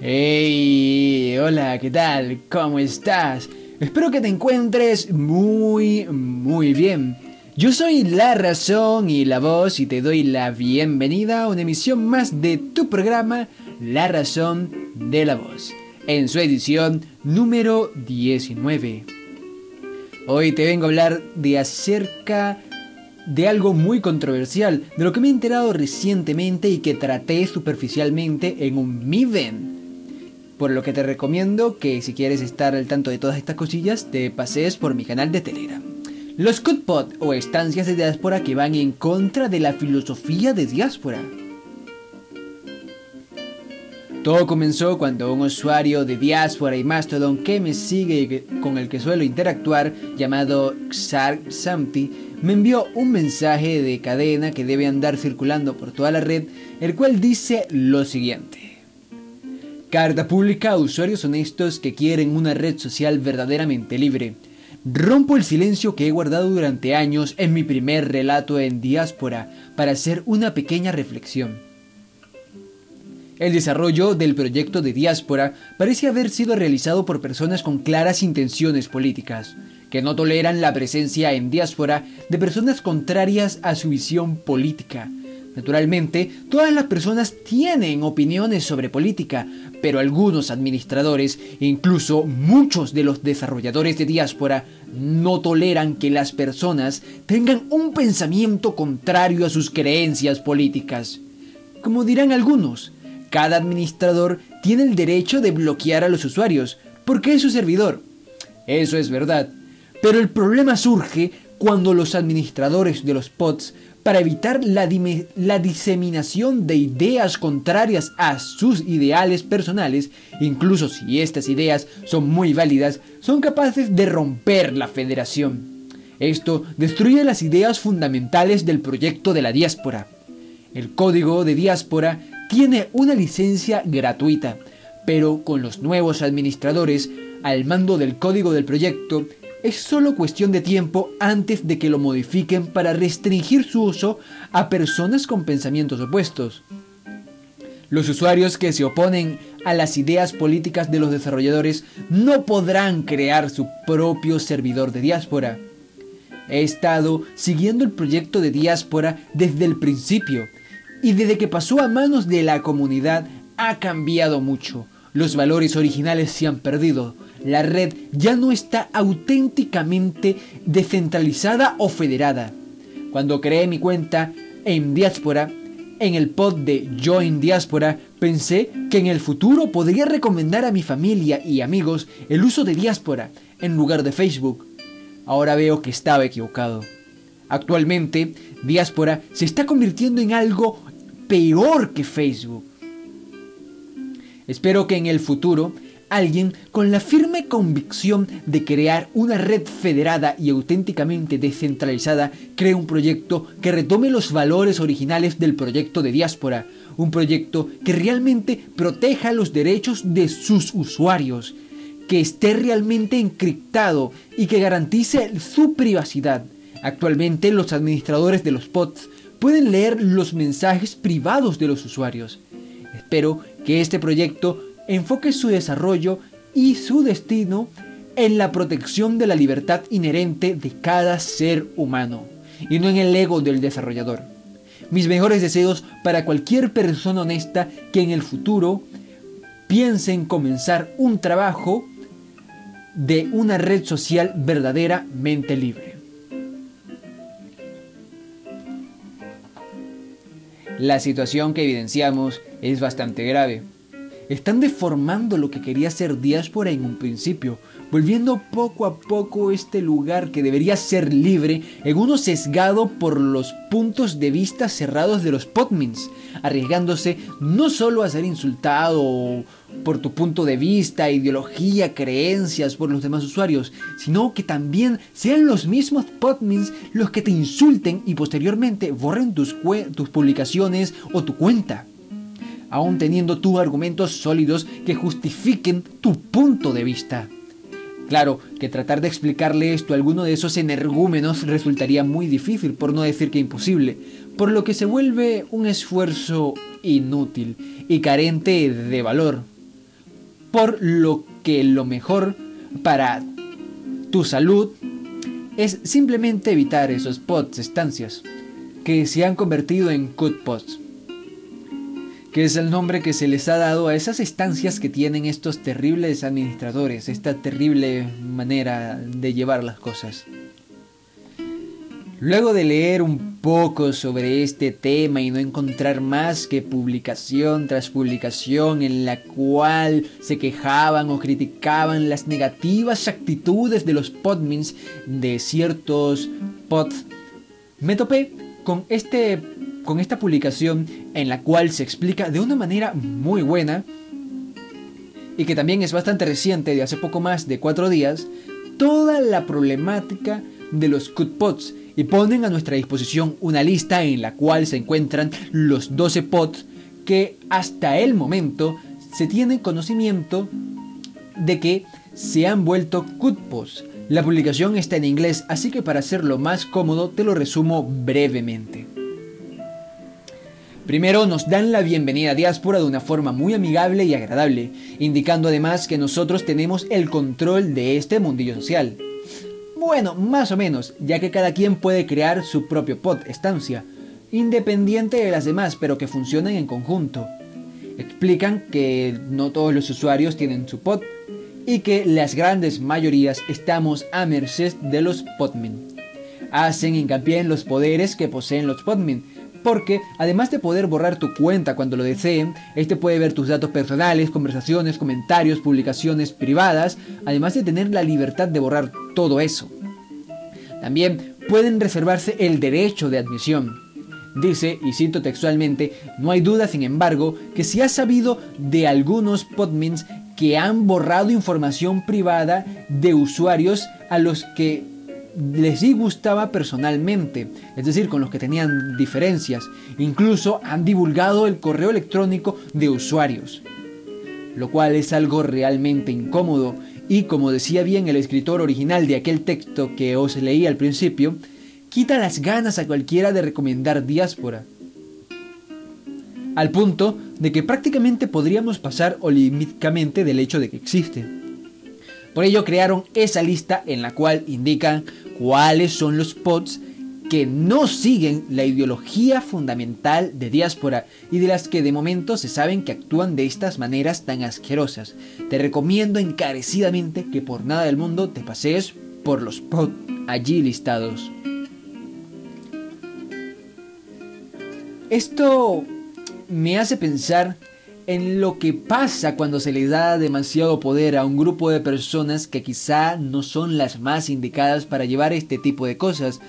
hola, ¿qué tal? ¿Cómo estás? Espero que te encuentres muy, muy bien. Yo soy La Razón y la Voz y te doy la bienvenida a una emisión más de tu programa La Razón de la Voz, en su edición número 19. Hoy te vengo a hablar de acerca de algo muy controversial, de lo que me he enterado recientemente y que traté superficialmente en un Miven. Por lo que te recomiendo que si quieres estar al tanto de todas estas cosillas, te pases por mi canal de Telegram. Los Cutpot o estancias de diáspora que van en contra de la filosofía de diáspora. Todo comenzó cuando un usuario de Diáspora y Mastodon que me sigue y con el que suelo interactuar, llamado Xark Samti, me envió un mensaje de cadena que debe andar circulando por toda la red, el cual dice lo siguiente. Carta pública a usuarios honestos que quieren una red social verdaderamente libre. Rompo el silencio que he guardado durante años en mi primer relato en diáspora para hacer una pequeña reflexión. El desarrollo del proyecto de diáspora parece haber sido realizado por personas con claras intenciones políticas, que no toleran la presencia en diáspora de personas contrarias a su visión política. Naturalmente, todas las personas tienen opiniones sobre política, pero algunos administradores, incluso muchos de los desarrolladores de diáspora, no toleran que las personas tengan un pensamiento contrario a sus creencias políticas. Como dirán algunos, cada administrador tiene el derecho de bloquear a los usuarios, porque es su servidor. Eso es verdad, pero el problema surge cuando los administradores de los pods para evitar la, diseminación de ideas contrarias a sus ideales personales, incluso si estas ideas son muy válidas, son capaces de romper la federación. Esto destruye las ideas fundamentales del proyecto de la diáspora. El código de diáspora tiene una licencia gratuita, pero con los nuevos administradores al mando del código del proyecto, es solo cuestión de tiempo antes de que lo modifiquen para restringir su uso a personas con pensamientos opuestos. Los usuarios que se oponen a las ideas políticas de los desarrolladores no podrán crear su propio servidor de diáspora. He estado siguiendo el proyecto de diáspora desde el principio y desde que pasó a manos de la comunidad ha cambiado mucho. Los valores originales se han perdido, la red ya no está auténticamente descentralizada o federada. Cuando creé mi cuenta en Diáspora, en el pod de Join Diáspora, pensé que en el futuro podría recomendar a mi familia y amigos el uso de Diáspora en lugar de Facebook. Ahora veo que estaba equivocado. Actualmente, Diáspora se está convirtiendo en algo peor que Facebook. Espero que en el futuro alguien con la firme convicción de crear una red federada y auténticamente descentralizada cree un proyecto que retome los valores originales del proyecto de diáspora, un proyecto que realmente proteja los derechos de sus usuarios, que esté realmente encriptado y que garantice su privacidad. Actualmente los administradores de los pods pueden leer los mensajes privados de los usuarios. Espero que este proyecto enfoque su desarrollo y su destino en la protección de la libertad inherente de cada ser humano y no en el ego del desarrollador. Mis mejores deseos para cualquier persona honesta que en el futuro piense en comenzar un trabajo de una red social verdaderamente libre. La situación que evidenciamos es bastante grave. Están deformando lo que quería ser diáspora en un principio, volviendo poco a poco este lugar que debería ser libre en uno sesgado por los puntos de vista cerrados de los potmins, arriesgándose no solo a ser insultado por tu punto de vista, ideología, creencias por los demás usuarios, sino que también sean los mismos potmins los que te insulten y posteriormente borren tus, tus publicaciones o tu cuenta aún teniendo tú argumentos sólidos que justifiquen tu punto de vista. Claro que tratar de explicarle esto a alguno de esos energúmenos resultaría muy difícil, por no decir que imposible, por lo que se vuelve un esfuerzo inútil y carente de valor. Por lo que lo mejor para tu salud es simplemente evitar esos pods, estancias, que se han convertido en cut pods, que es el nombre que se les ha dado a esas estancias que tienen estos terribles administradores, esta terrible manera de llevar las cosas. Luego de leer un poco sobre este tema y no encontrar más que publicación tras publicación en la cual se quejaban o criticaban las negativas actitudes de los podmins de ciertos pods, me topé con, este, con esta publicación en la cual se explica de una manera muy buena y que también es bastante reciente, de hace poco más de cuatro días, toda la problemática de los cutpots y ponen a nuestra disposición una lista en la cual se encuentran los 12 pods que hasta el momento se tiene conocimiento de que se han vuelto cutpots. La publicación está en inglés, así que para hacerlo más cómodo te lo resumo brevemente. Primero nos dan la bienvenida a Diáspora de una forma muy amigable y agradable, indicando además que nosotros tenemos el control de este mundillo social. Bueno, más o menos, ya que cada quien puede crear su propio pod, estancia, independiente de las demás, pero que funcionen en conjunto. Explican que no todos los usuarios tienen su pod y que las grandes mayorías estamos a merced de los podmin. Hacen hincapié en los poderes que poseen los podmin, porque además de poder borrar tu cuenta cuando lo deseen, este puede ver tus datos personales, conversaciones, comentarios, publicaciones privadas, además de tener la libertad de borrar todo eso. También pueden reservarse el derecho de admisión. Dice, y cito textualmente, no hay duda, sin embargo, que si ha sabido de algunos podmins que han borrado información privada de usuarios a los que les disgustaba personalmente, es decir, con los que tenían diferencias. Incluso han divulgado el correo electrónico de usuarios, lo cual es algo realmente incómodo y como decía bien el escritor original de aquel texto que os leí al principio, quita las ganas a cualquiera de recomendar diáspora. Al punto de que prácticamente podríamos pasar olímpicamente del hecho de que existe. Por ello crearon esa lista en la cual indican cuáles son los pods que no siguen la ideología fundamental de diáspora y de las que de momento se saben que actúan de estas maneras tan asquerosas. Te recomiendo encarecidamente que por nada del mundo te pasees por los pods allí listados. Esto me hace pensar en lo que pasa cuando se le da demasiado poder a un grupo de personas que quizá no son las más indicadas para llevar este tipo de cosas,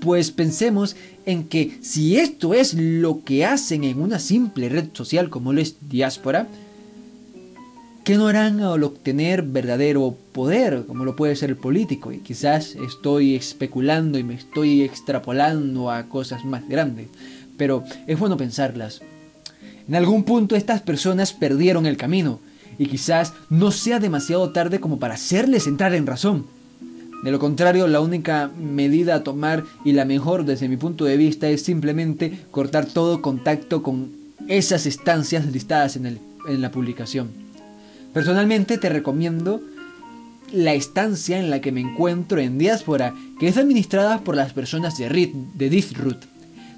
pues pensemos en que si esto es lo que hacen en una simple red social como lo es diáspora, ¿qué no harán al obtener verdadero poder como lo puede ser el político? Y quizás estoy especulando y me estoy extrapolando a cosas más grandes, pero es bueno pensarlas. En algún punto estas personas perdieron el camino y quizás no sea demasiado tarde como para hacerles entrar en razón de lo contrario, la única medida a tomar y la mejor desde mi punto de vista es simplemente cortar todo contacto con esas estancias listadas en, la publicación. Personalmente te recomiendo la estancia en la que me encuentro en Diáspora, que es administrada por las personas de, RIT, de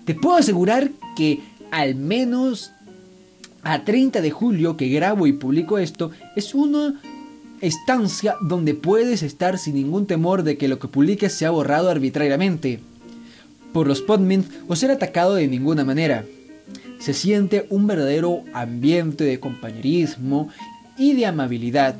Te puedo asegurar que al menos a 30 de julio que grabo y publico esto, es uno estancia donde puedes estar sin ningún temor de que lo que publiques sea borrado arbitrariamente por los podmins o ser atacado de ninguna manera. Se siente un verdadero ambiente de compañerismo y de amabilidad.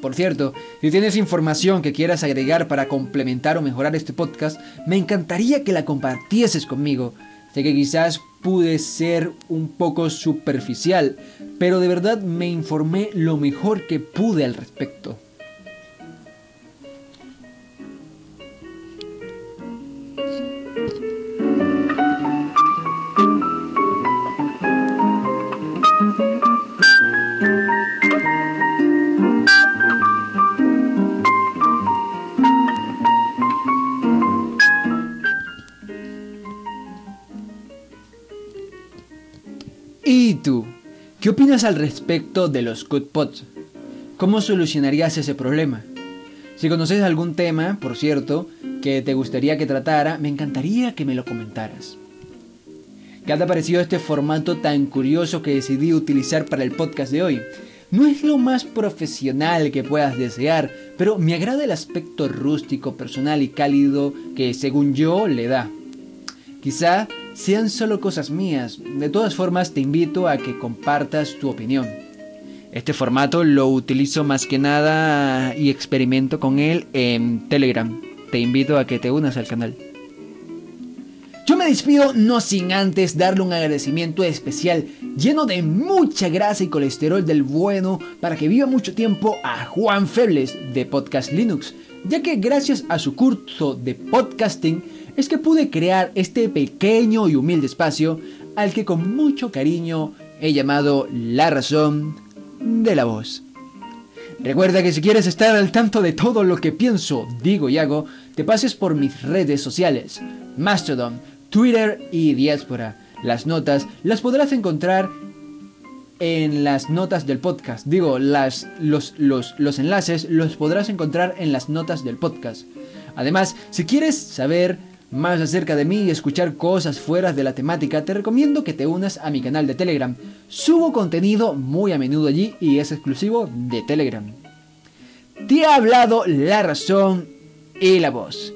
Por cierto, si tienes información que quieras agregar para complementar o mejorar este podcast, me encantaría que la compartieses conmigo. Sé que quizás pude ser un poco superficial, pero de verdad me informé lo mejor que pude al respecto. ¿Qué opinas al respecto de los Good ¿cómo solucionarías ese problema? Si conoces algún tema, por cierto, que te gustaría que tratara, me encantaría que me lo comentaras. ¿Qué te ha parecido este formato tan curioso que decidí utilizar para el podcast de hoy? No es lo más profesional que puedas desear, pero me agrada el aspecto rústico, personal y cálido que según yo le da. Quizá sean solo cosas mías, de todas formas te invito a que compartas tu opinión. Este formato lo utilizo más que nada y experimento con él en Telegram. Te invito a que te unas al canal. Yo me despido no sin antes darle un agradecimiento especial lleno de mucha grasa y colesterol del bueno para que viva mucho tiempo a Juan Febles de Podcast Linux, ya que gracias a su curso de podcasting es que pude crear este pequeño y humilde espacio al que con mucho cariño he llamado La Razón de la Voz. Recuerda que si quieres estar al tanto de todo lo que pienso, digo y hago, te pases por mis redes sociales, Mastodon, Twitter y Diáspora. Las notas las podrás encontrar en las notas del podcast. Digo, las, los, los, los enlaces los podrás encontrar en las notas del podcast. Además, si quieres saber más acerca de mí y escuchar cosas fuera de la temática, te recomiendo que te unas a mi canal de Telegram. Subo contenido muy a menudo allí y es exclusivo de Telegram. Te ha hablado la razón y la voz.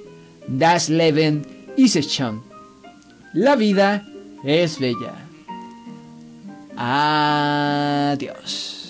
Das Leben ist schon. La vida es bella. Adiós.